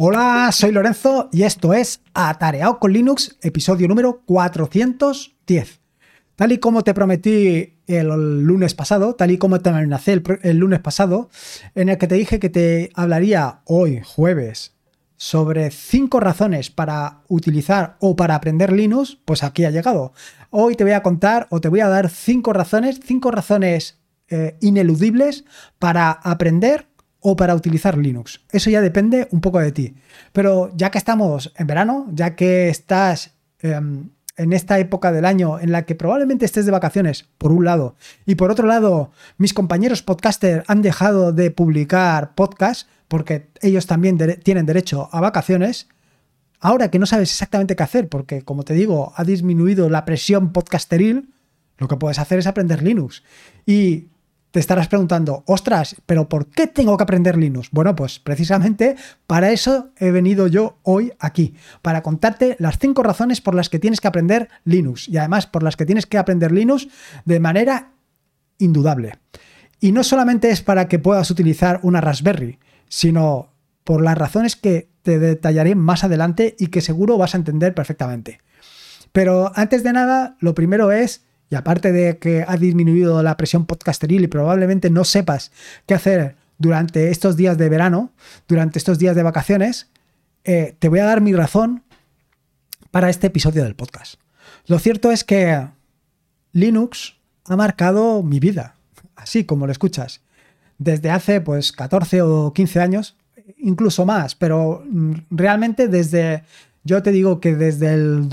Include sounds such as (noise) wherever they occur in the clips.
Hola, soy Lorenzo y esto es Atareado con Linux, episodio número 410. Tal y como te prometí el lunes pasado, tal y como te amenacé el, lunes pasado, en el que te dije que te hablaría hoy, jueves, sobre cinco razones para utilizar o para aprender Linux, pues aquí ha llegado. Hoy te voy a contar o te voy a dar cinco razones, cinco razones eh, ineludibles para aprender o para utilizar Linux. Eso ya depende un poco de ti. Pero ya que estamos en verano, ya que estás em, en esta época del año en la que probablemente estés de vacaciones, por un lado, y por otro lado, mis compañeros podcaster han dejado de publicar podcasts, porque ellos también tienen derecho a vacaciones, ahora que no sabes exactamente qué hacer, porque como te digo, ha disminuido la presión podcasteril, lo que puedes hacer es aprender Linux. Y te estarás preguntando, ostras, pero ¿por qué tengo que aprender Linux? Bueno, pues precisamente para eso he venido yo hoy aquí, para contarte las cinco razones por las que tienes que aprender Linux y además por las que tienes que aprender Linux de manera indudable. Y no solamente es para que puedas utilizar una Raspberry, sino por las razones que te detallaré más adelante y que seguro vas a entender perfectamente. Pero antes de nada, lo primero es, y aparte de que ha disminuido la presión podcasteril y probablemente no sepas qué hacer durante estos días de verano, durante estos días de vacaciones, eh, te voy a dar mi razón para este episodio del podcast. Lo cierto es que Linux ha marcado mi vida, así como lo escuchas desde hace pues 14 o 15 años, incluso más, pero mm, realmente desde, yo te digo que desde el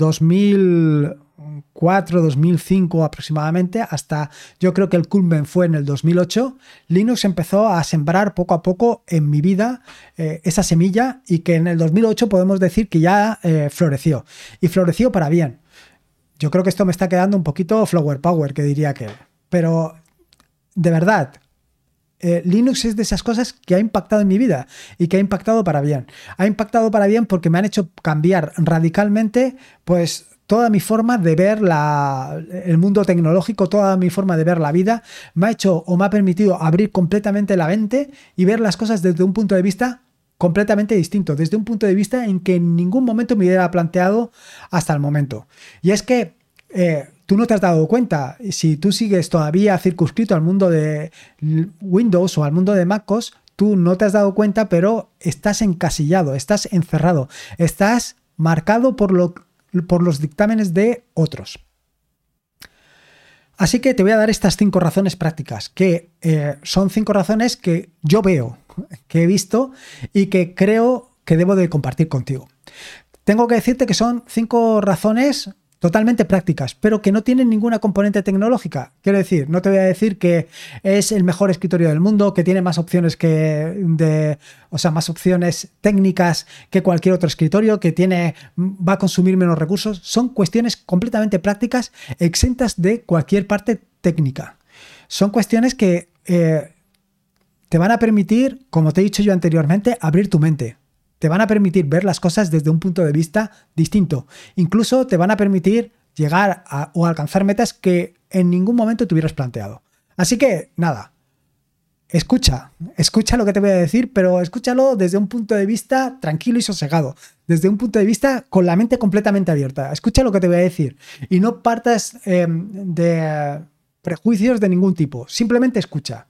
2004, 2005 aproximadamente, hasta yo creo que el culmen fue en el 2008, Linux empezó a sembrar poco a poco en mi vida eh, esa semilla y que en el 2008 podemos decir que ya eh, floreció. Y floreció para bien. Yo creo que esto me está quedando un poquito flower power, que diría que... Pero de verdad, eh, Linux es de esas cosas que ha impactado en mi vida y que ha impactado para bien. Ha impactado para bien porque me han hecho cambiar radicalmente, pues toda mi forma de ver el mundo tecnológico, toda mi forma de ver la vida, me ha hecho o me ha permitido abrir completamente la mente y ver las cosas desde un punto de vista completamente distinto, desde un punto de vista en que en ningún momento me hubiera planteado hasta el momento. Y es que eh, tú no te has dado cuenta. Si tú sigues todavía circunscrito al mundo de Windows o al mundo de MacOS, tú no te has dado cuenta, pero estás encasillado, estás encerrado, estás marcado por, lo, por los dictámenes de otros. Así que te voy a dar estas cinco razones prácticas, que eh, son cinco razones que yo veo, que he visto y que creo que debo de compartir contigo. Tengo que decirte que son cinco razones totalmente prácticas, pero que no tienen ninguna componente tecnológica. Quiero decir, no te voy a decir que es el mejor escritorio del mundo, que tiene más opciones que de, o sea, más opciones técnicas que cualquier otro escritorio, que tiene va a consumir menos recursos. Son cuestiones completamente prácticas, exentas de cualquier parte técnica. Son cuestiones que eh, te van a permitir, como te he dicho yo anteriormente, abrir tu mente te van a permitir ver las cosas desde un punto de vista distinto. Incluso te van a permitir llegar a, o alcanzar metas que en ningún momento te hubieras planteado. Así que, nada, escucha, escucha lo que te voy a decir, pero escúchalo desde un punto de vista tranquilo y sosegado, desde un punto de vista con la mente completamente abierta. Escucha lo que te voy a decir y no partas em, de prejuicios de ningún tipo, simplemente escucha.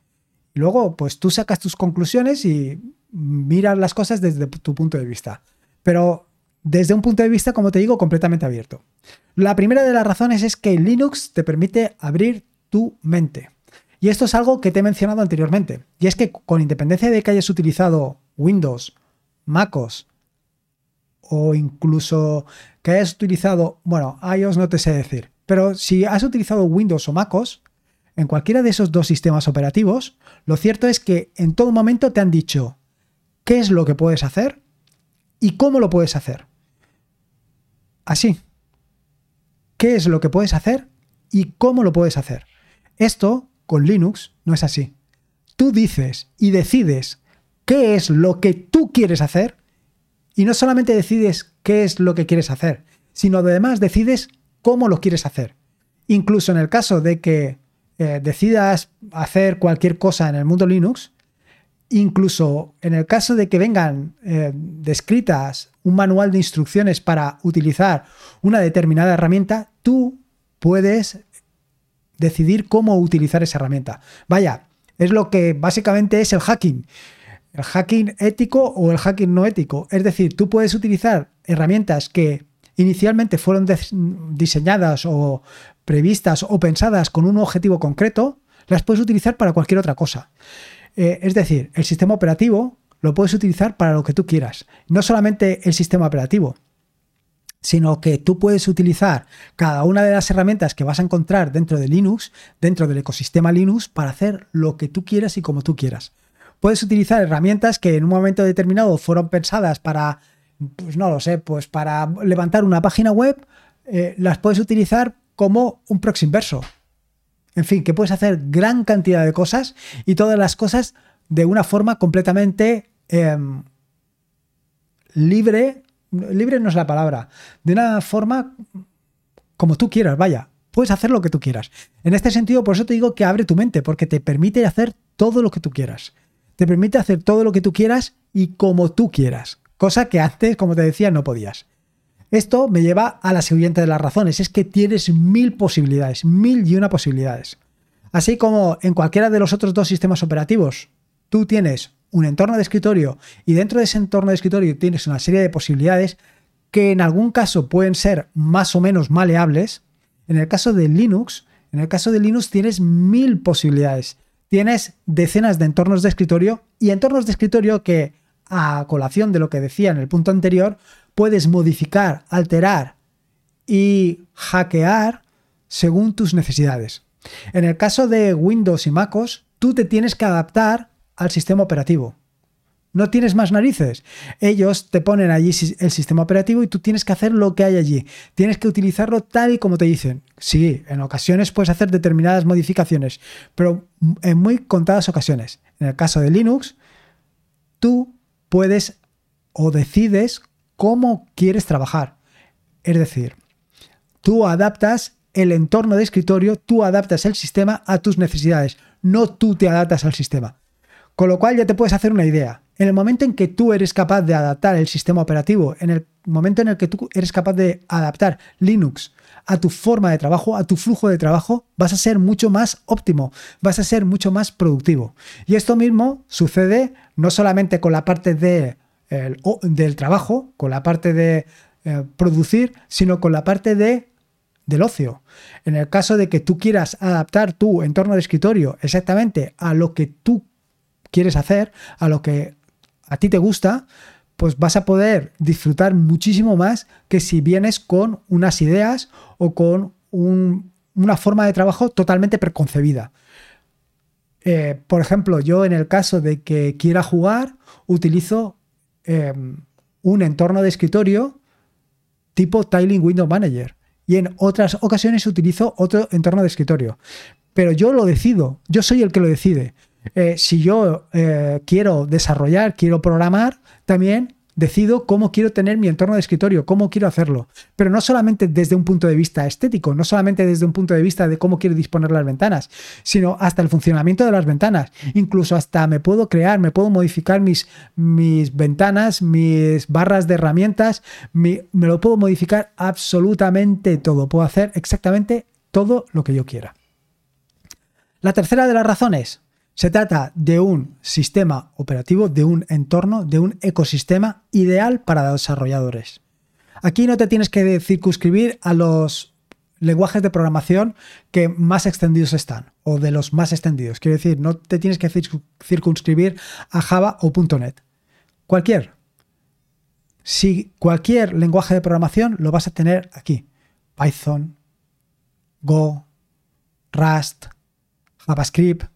Luego, pues tú sacas tus conclusiones y mirar las cosas desde tu punto de vista. Pero desde un punto de vista, como te digo, completamente abierto. La primera de las razones es que Linux te permite abrir tu mente. Y esto es algo que te he mencionado anteriormente. Y es que con independencia de que hayas utilizado Windows, MacOS o incluso que hayas utilizado, bueno, iOS no te sé decir, pero si has utilizado Windows o MacOS, en cualquiera de esos dos sistemas operativos, lo cierto es que en todo momento te han dicho, qué es lo que puedes hacer y cómo lo puedes hacer. Así. ¿Qué es lo que puedes hacer y cómo lo puedes hacer? Esto con Linux no es así. Tú dices y decides qué es lo que tú quieres hacer y no solamente decides qué es lo que quieres hacer, sino además decides cómo lo quieres hacer. Incluso en el caso de que eh, decidas hacer cualquier cosa en el mundo Linux, incluso en el caso de que vengan eh, descritas un manual de instrucciones para utilizar una determinada herramienta, tú puedes decidir cómo utilizar esa herramienta. Vaya, es lo que básicamente es el hacking. El hacking ético o el hacking no ético. Es decir, tú puedes utilizar herramientas que inicialmente fueron diseñadas o previstas o pensadas con un objetivo concreto, las puedes utilizar para cualquier otra cosa. Eh, es decir, el sistema operativo lo puedes utilizar para lo que tú quieras. No solamente el sistema operativo, sino que tú puedes utilizar cada una de las herramientas que vas a encontrar dentro de Linux, dentro del ecosistema Linux, para hacer lo que tú quieras y como tú quieras. Puedes utilizar herramientas que en un momento determinado fueron pensadas para, pues no lo sé, pues para levantar una página web, eh, las puedes utilizar como un proxy inverso. En fin, que puedes hacer gran cantidad de cosas y todas las cosas de una forma completamente em, libre. Libre no es la palabra. De una forma como tú quieras, vaya. Puedes hacer lo que tú quieras. En este sentido, por eso te digo que abre tu mente, porque te permite hacer todo lo que tú quieras. Te permite hacer todo lo que tú quieras y como tú quieras. Cosa que antes, como te decía, no podías. Esto me lleva a la siguiente de las razones, es que tienes mil posibilidades, mil y una posibilidades. Así como en cualquiera de los otros dos sistemas operativos, tú tienes un entorno de escritorio y dentro de ese entorno de escritorio tienes una serie de posibilidades que en algún caso pueden ser más o menos maleables, en el caso de Linux, en el caso de Linux tienes mil posibilidades. Tienes decenas de entornos de escritorio y entornos de escritorio que, a colación de lo que decía en el punto anterior, puedes modificar, alterar y hackear según tus necesidades. En el caso de Windows y MacOS, tú te tienes que adaptar al sistema operativo. No tienes más narices. Ellos te ponen allí el sistema operativo y tú tienes que hacer lo que hay allí. Tienes que utilizarlo tal y como te dicen. Sí, en ocasiones puedes hacer determinadas modificaciones, pero en muy contadas ocasiones. En el caso de Linux, tú puedes o decides cómo quieres trabajar. Es decir, tú adaptas el entorno de escritorio, tú adaptas el sistema a tus necesidades, no tú te adaptas al sistema. Con lo cual ya te puedes hacer una idea. En el momento en que tú eres capaz de adaptar el sistema operativo, en el momento en el que tú eres capaz de adaptar Linux a tu forma de trabajo, a tu flujo de trabajo, vas a ser mucho más óptimo, vas a ser mucho más productivo. Y esto mismo sucede no solamente con la parte de del trabajo, con la parte de eh, producir, sino con la parte de, del ocio. En el caso de que tú quieras adaptar tu entorno de escritorio exactamente a lo que tú quieres hacer, a lo que a ti te gusta, pues vas a poder disfrutar muchísimo más que si vienes con unas ideas o con una forma de trabajo totalmente preconcebida. Eh, por ejemplo, yo en el caso de que quiera jugar, utilizo Em, un entorno de escritorio tipo Tiling Window Manager. Y en otras ocasiones utilizo otro entorno de escritorio. Pero yo lo decido, yo soy el que lo decide. Eh, si yo eh, quiero desarrollar, quiero programar, también decido cómo quiero tener mi entorno de escritorio, cómo quiero hacerlo. Pero no solamente desde un punto de vista estético, no solamente desde un punto de vista de cómo quiero disponer las ventanas, sino hasta el funcionamiento de las ventanas. Incluso hasta me puedo crear, me puedo modificar mis, mis ventanas, mis barras de herramientas, me lo puedo modificar absolutamente todo. Puedo hacer exactamente todo lo que yo quiera. La tercera de las razones, se trata de un sistema operativo, de un entorno, de un ecosistema ideal para desarrolladores. Aquí no te tienes que circunscribir a los lenguajes de programación que más extendidos están, o de los más extendidos. Quiero decir, no te tienes que circunscribir a Java o .NET. Cualquier. Si cualquier lenguaje de programación lo vas a tener aquí. Python, Go, Rust, JavaScript,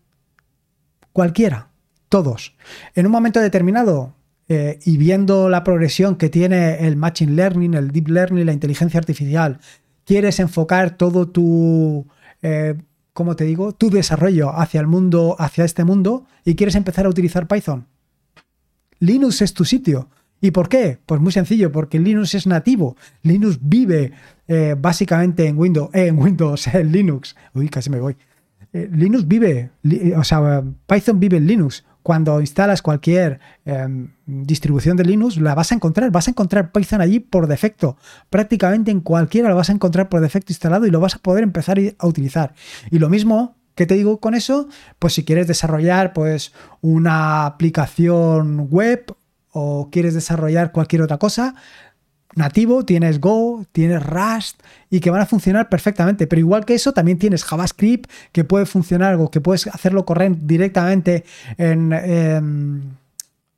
Cualquiera, todos. En un momento determinado, eh, y viendo la progresión que tiene el Machine Learning, el Deep Learning, la inteligencia artificial, quieres enfocar todo tu, eh, ¿cómo te digo?, tu desarrollo hacia el mundo, hacia este mundo, y quieres empezar a utilizar Python. Linux es tu sitio. ¿Y por qué? Pues muy sencillo, porque Linux es nativo. Linux vive eh, básicamente en Windows, en Windows, (laughs) en Linux. Uy, casi me voy. Eh, Linux vive, o sea, Python vive en Linux. Cuando instalas cualquier em, distribución de Linux, la vas a encontrar. Vas a encontrar Python allí por defecto. Prácticamente en cualquiera lo vas a encontrar por defecto instalado y lo vas a poder empezar a utilizar. Y lo mismo ¿Qué te digo con eso? Pues si quieres desarrollar pues una aplicación web o quieres desarrollar cualquier otra cosa, nativo, tienes Go, tienes Rust y que van a funcionar perfectamente. Pero igual que eso, también tienes JavaScript que puede funcionar o que puedes hacerlo correr directamente en, en,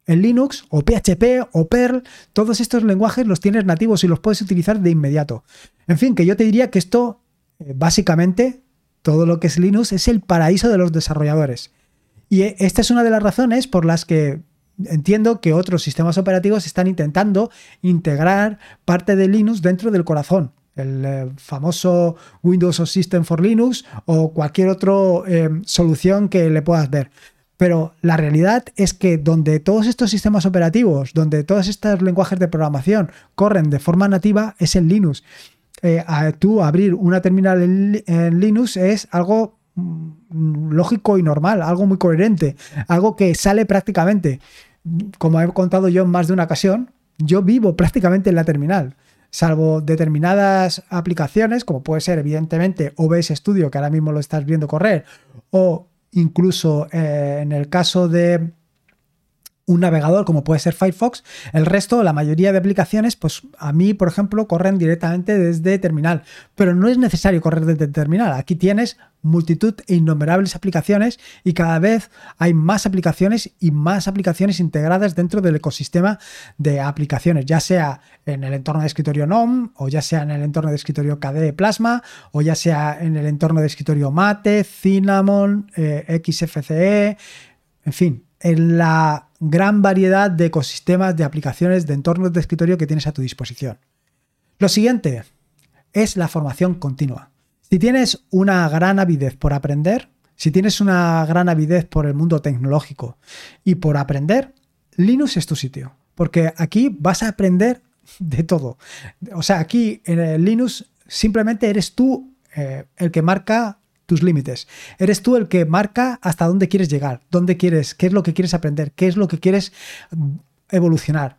Linux o PHP o Perl. Todos estos lenguajes los tienes nativos y los puedes utilizar de inmediato. En fin, que yo te diría que esto eh, básicamente todo lo que es Linux es el paraíso de los desarrolladores. Y eh, esta es una de las razones por las que entiendo que otros sistemas operativos están intentando integrar parte de Linux dentro del corazón. El eh, famoso Windows System for Linux o cualquier otra eh, solución que le puedas ver. Pero la realidad es que donde todos estos sistemas operativos, donde todos estos lenguajes de programación corren de forma nativa, es en Linux. Eh, tú abrir una terminal en Linux es algo mm, lógico y normal, algo muy coherente, algo que sale prácticamente como he contado yo en más de una ocasión, yo vivo prácticamente en la terminal, salvo determinadas aplicaciones, como puede ser evidentemente OBS Studio, que ahora mismo lo estás viendo correr, o incluso eh, en el caso de un navegador como puede ser Firefox, el resto, la mayoría de aplicaciones, pues a mí, por ejemplo, corren directamente desde terminal, pero no es necesario correr desde terminal. Aquí tienes multitud e innumerables aplicaciones y cada vez hay más aplicaciones y más aplicaciones integradas dentro del ecosistema de aplicaciones, ya sea en el entorno de escritorio NOM o ya sea en el entorno de escritorio KDE Plasma o ya sea en el entorno de escritorio Mate, Cinnamon, eh, XFCE, en fin, en la gran variedad de ecosistemas, de aplicaciones, de entornos de escritorio que tienes a tu disposición. Lo siguiente es la formación continua. Si tienes una gran avidez por aprender, si tienes una gran avidez por el mundo tecnológico y por aprender, Linux es tu sitio, porque aquí vas a aprender de todo. O sea, aquí en Linux simplemente eres tú eh, el que marca tus límites. Eres tú el que marca hasta dónde quieres llegar, dónde quieres, qué es lo que quieres aprender, qué es lo que quieres mm, evolucionar.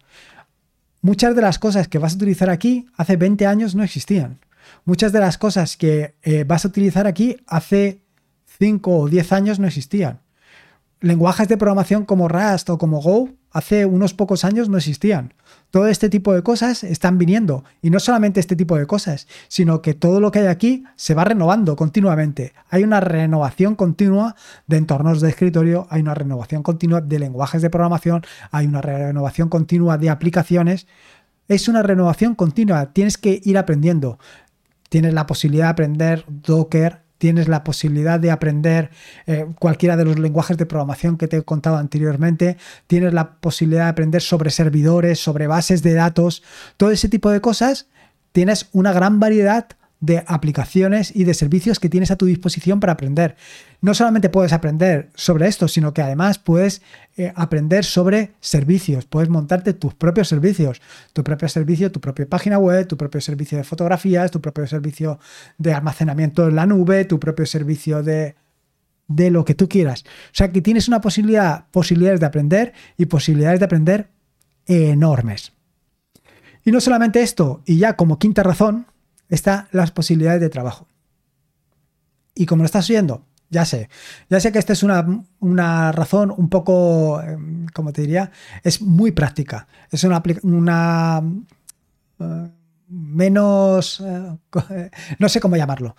Muchas de las cosas que vas a utilizar aquí hace 20 años no existían. Muchas de las cosas que eh, vas a utilizar aquí hace 5 o 10 años no existían. Lenguajes de programación como Rust o como Go hace unos pocos años no existían. Todo este tipo de cosas están viniendo. Y no solamente este tipo de cosas, sino que todo lo que hay aquí se va renovando continuamente. Hay una renovación continua de entornos de escritorio, hay una renovación continua de lenguajes de programación, hay una renovación continua de aplicaciones. Es una renovación continua, tienes que ir aprendiendo. Tienes la posibilidad de aprender Docker, tienes la posibilidad de aprender eh, cualquiera de los lenguajes de programación que te he contado anteriormente, tienes la posibilidad de aprender sobre servidores, sobre bases de datos, todo ese tipo de cosas, tienes una gran variedad de aplicaciones y de servicios que tienes a tu disposición para aprender. No solamente puedes aprender sobre esto, sino que además puedes eh, aprender sobre servicios, puedes montarte tus propios servicios, tu propio servicio, tu propia página web, tu propio servicio de fotografías, tu propio servicio de almacenamiento en la nube, tu propio servicio de de lo que tú quieras. O sea que tienes una posibilidad, posibilidades de aprender y posibilidades de aprender enormes. Y no solamente esto, y ya como quinta razón, están las posibilidades de trabajo. Y como lo estás oyendo, ya sé, ya sé que esta es una, razón un poco, em, como te diría, es muy práctica. Es una, una eh, menos, eh, (laughs) no sé cómo llamarlo.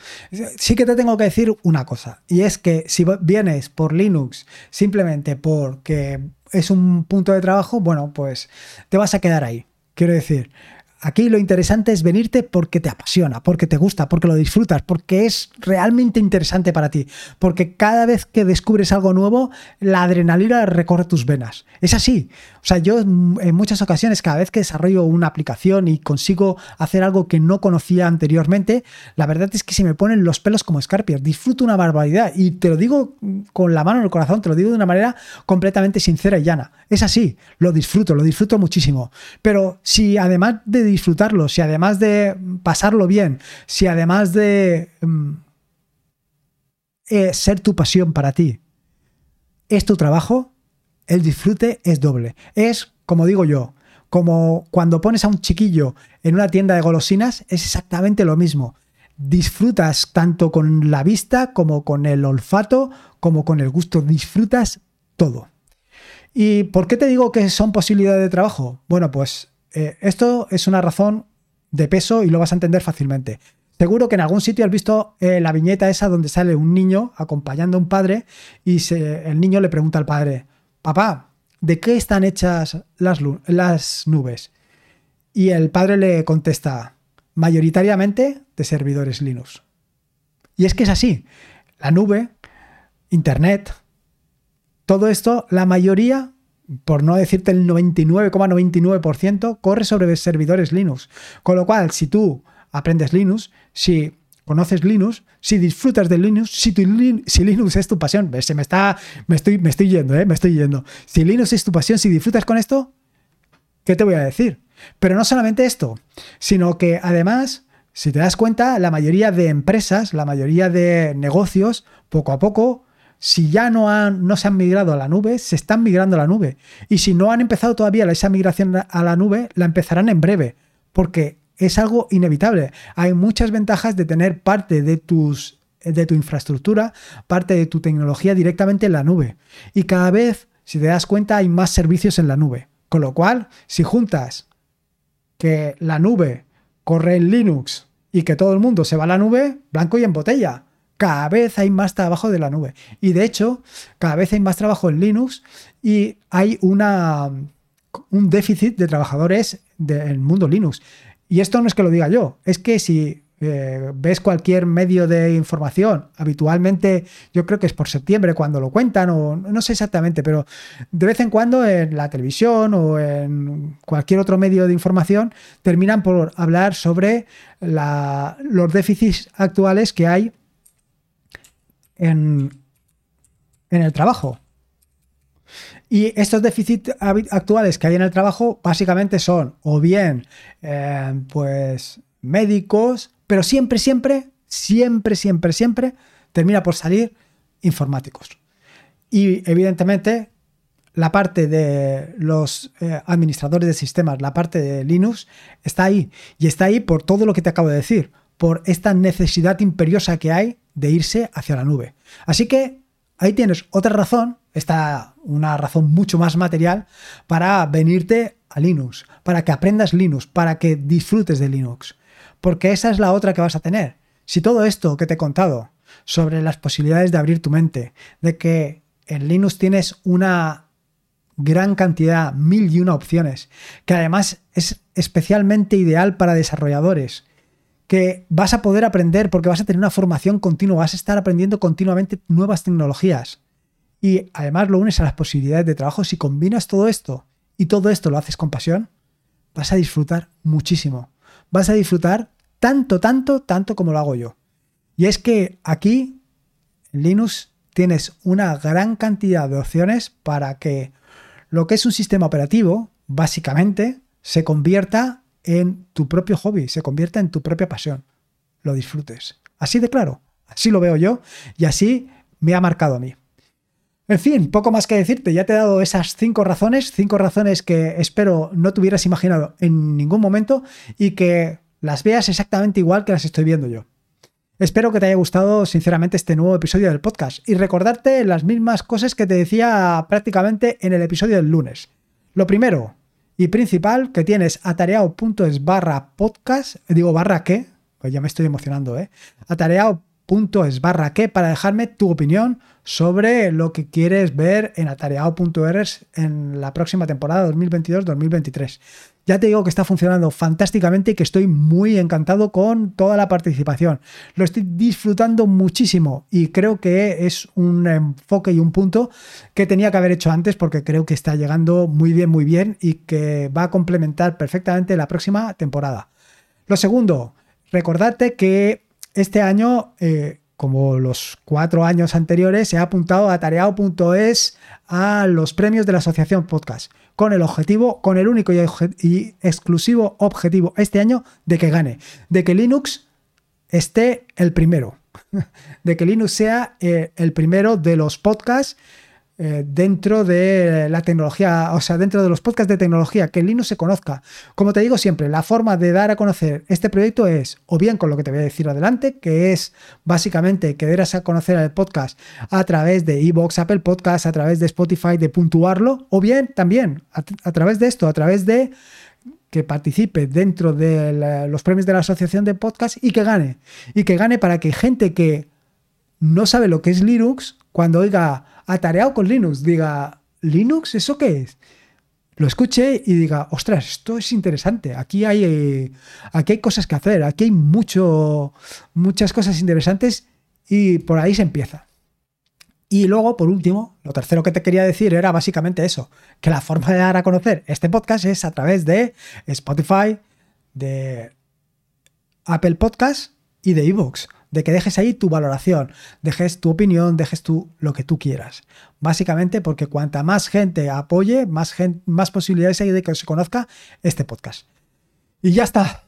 Sí que te tengo que decir una cosa, y es que si vienes por Linux simplemente porque es un punto de trabajo, bueno, pues te vas a quedar ahí. Quiero decir, Aquí lo interesante es venirte porque te apasiona, porque te gusta, porque lo disfrutas, porque es realmente interesante para ti, porque cada vez que descubres algo nuevo, la adrenalina recorre tus venas. Es así. O sea, yo en muchas ocasiones, cada vez que desarrollo una aplicación y consigo hacer algo que no conocía anteriormente, la verdad es que se me ponen los pelos como escarpias. Disfruto una barbaridad y te lo digo con la mano en el corazón, te lo digo de una manera completamente sincera y llana. Es así, lo disfruto, lo disfruto muchísimo. Pero si además de disfrutarlo, si además de pasarlo bien, si además de mm, eh, ser tu pasión para ti, es tu trabajo, el disfrute es doble. Es, como digo yo, como cuando pones a un chiquillo en una tienda de golosinas, es exactamente lo mismo. Disfrutas tanto con la vista como con el olfato, como con el gusto, disfrutas todo. ¿Y por qué te digo que son posibilidades de trabajo? Bueno, pues eh, esto es una razón de peso y lo vas a entender fácilmente. Seguro que en algún sitio has visto eh, la viñeta esa donde sale un niño acompañando a un padre y el niño le pregunta al padre, papá, ¿de qué están hechas las, las nubes? Y el padre le contesta, mayoritariamente de servidores Linux. Y es que es así. La nube, Internet, todo esto, la mayoría por no decirte el 99,99%, corre sobre servidores Linux. Con lo cual, si tú aprendes Linux, si conoces Linux, si disfrutas de Linux, si, si Linux es tu pasión, se me está, me estoy, me estoy yendo, ¿eh? me estoy yendo. Si Linux es tu pasión, si disfrutas con esto, ¿qué te voy a decir? Pero no solamente esto, sino que además, si te das cuenta, la mayoría de empresas, la mayoría de negocios, poco a poco si ya no, han, no se han migrado a la nube, se están migrando a la nube. Y si no han empezado todavía esa migración a la nube, la empezarán en breve, porque es algo inevitable. Hay muchas ventajas de tener parte de tus de tu infraestructura, parte de tu tecnología directamente en la nube. Y cada vez, si te das cuenta, hay más servicios en la nube. Con lo cual, si juntas que la nube corre en Linux y que todo el mundo se va a la nube, blanco y en botella cada vez hay más trabajo de la nube. Y de hecho, cada vez hay más trabajo en Linux y hay una, un déficit de trabajadores del mundo Linux. Y esto no es que lo diga yo, es que si eh, ves cualquier medio de información, habitualmente yo creo que es por septiembre cuando lo cuentan, o no sé exactamente, pero de vez en cuando en la televisión o en cualquier otro medio de información terminan por hablar sobre los déficits actuales que hay en, el trabajo. Y estos déficits actuales que hay en el trabajo básicamente son o bien eh, pues médicos, pero siempre, siempre, siempre, siempre, siempre termina por salir informáticos. Y evidentemente la parte de los eh, administradores de sistemas, la parte de Linux, está ahí. Y está ahí por todo lo que te acabo de decir, por esta necesidad imperiosa que hay de irse hacia la nube. Así que ahí tienes otra razón, está una razón mucho más material para venirte a Linux, para que aprendas Linux, para que disfrutes de Linux. Porque esa es la otra que vas a tener. Si todo esto que te he contado sobre las posibilidades de abrir tu mente, de que en Linux tienes una gran cantidad, mil y una opciones, que además es especialmente ideal para desarrolladores, que vas a poder aprender porque vas a tener una formación continua, vas a estar aprendiendo continuamente nuevas tecnologías. Y además lo unes a las posibilidades de trabajo. Si combinas todo esto y todo esto lo haces con pasión, vas a disfrutar muchísimo. Vas a disfrutar tanto, tanto, tanto como lo hago yo. Y es que aquí, en Linux, tienes una gran cantidad de opciones para que lo que es un sistema operativo, básicamente, se convierta en tu propio hobby, se convierta en tu propia pasión. Lo disfrutes. Así de claro. Así lo veo yo y así me ha marcado a mí. En fin, poco más que decirte, ya te he dado esas cinco razones, cinco razones que espero no te hubieras imaginado en ningún momento y que las veas exactamente igual que las estoy viendo yo. Espero que te haya gustado sinceramente este nuevo episodio del podcast y recordarte las mismas cosas que te decía prácticamente en el episodio del lunes. Lo primero, y principal que tienes atareado.es barra podcast, digo barra qué, pues ya me estoy emocionando, ¿eh? Atareado.es barra qué para dejarme tu opinión sobre lo que quieres ver en atareado.es en la próxima temporada 2022-2023. Ya te digo que está funcionando fantásticamente y que estoy muy encantado con toda la participación. Lo estoy disfrutando muchísimo y creo que es un enfoque y un punto que tenía que haber hecho antes porque creo que está llegando muy bien, muy bien y que va a complementar perfectamente la próxima temporada. Lo segundo, recordarte que este año... Eh, como los cuatro años anteriores, se ha apuntado a tareao.es a los premios de la Asociación Podcast, con el objetivo, con el único y, exclusivo objetivo este año de que gane, de que Linux esté el primero. (laughs) de que Linux sea eh, el primero de los podcasts eh, dentro de la tecnología, o sea, dentro de los podcasts de tecnología, que Linux se conozca. Como te digo siempre, la forma de dar a conocer este proyecto es, o bien con lo que te voy a decir adelante, que es básicamente que darás a conocer el podcast a través de Evox, Apple Podcasts, a través de Spotify, de puntuarlo, o bien también a, través de esto, a través de que participe dentro de los premios de la Asociación de Podcast y que gane. Y que gane para que gente que no sabe lo que es Linux, cuando oiga atareado con Linux, diga, ¿Linux? ¿Eso qué es? Lo escuche y diga, ostras, esto es interesante, aquí hay, eh, aquí hay cosas que hacer, aquí hay mucho, muchas cosas interesantes y por ahí se empieza. Y luego, por último, lo tercero que te quería decir era básicamente eso, que la forma de dar a conocer este podcast es a través de Spotify, de Apple Podcast y de Evox de que dejes ahí tu valoración, dejes tu opinión, dejes tú lo que tú quieras. Básicamente porque cuanta más gente apoye, más, más posibilidades hay de que se conozca este podcast. Y ya está.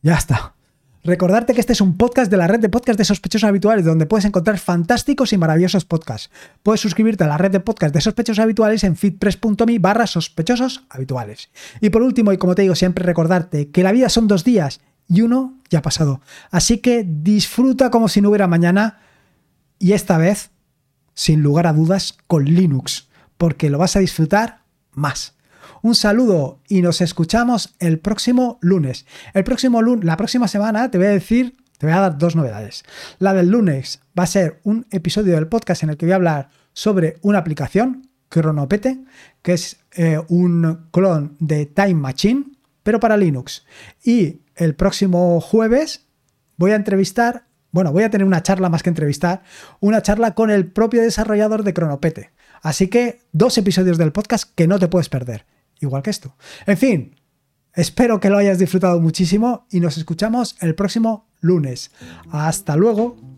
Ya está. Recordarte que este es un podcast de la red de podcast de sospechosos habituales, donde puedes encontrar fantásticos y maravillosos podcasts. Puedes suscribirte a la red de podcast de sospechosos habituales en feedpress.me barra sospechosos habituales. Y por último, y como te digo siempre, recordarte que la vida son dos días y uno ya ha pasado. Así que disfruta como si no hubiera mañana y esta vez, sin lugar a dudas, con Linux, porque lo vas a disfrutar más. Un saludo y nos escuchamos el próximo lunes. El próximo lunes, la próxima semana te voy a decir, te voy a dar dos novedades. La del lunes va a ser un episodio del podcast en el que voy a hablar sobre una aplicación, Cronopete, que es eh, un clon de Time Machine, pero para Linux. Y el próximo jueves voy a entrevistar, bueno, voy a tener una charla más que entrevistar, una charla con el propio desarrollador de Cronopete. Así que dos episodios del podcast que no te puedes perder, igual que esto. En fin, espero que lo hayas disfrutado muchísimo y nos escuchamos el próximo lunes. Hasta luego.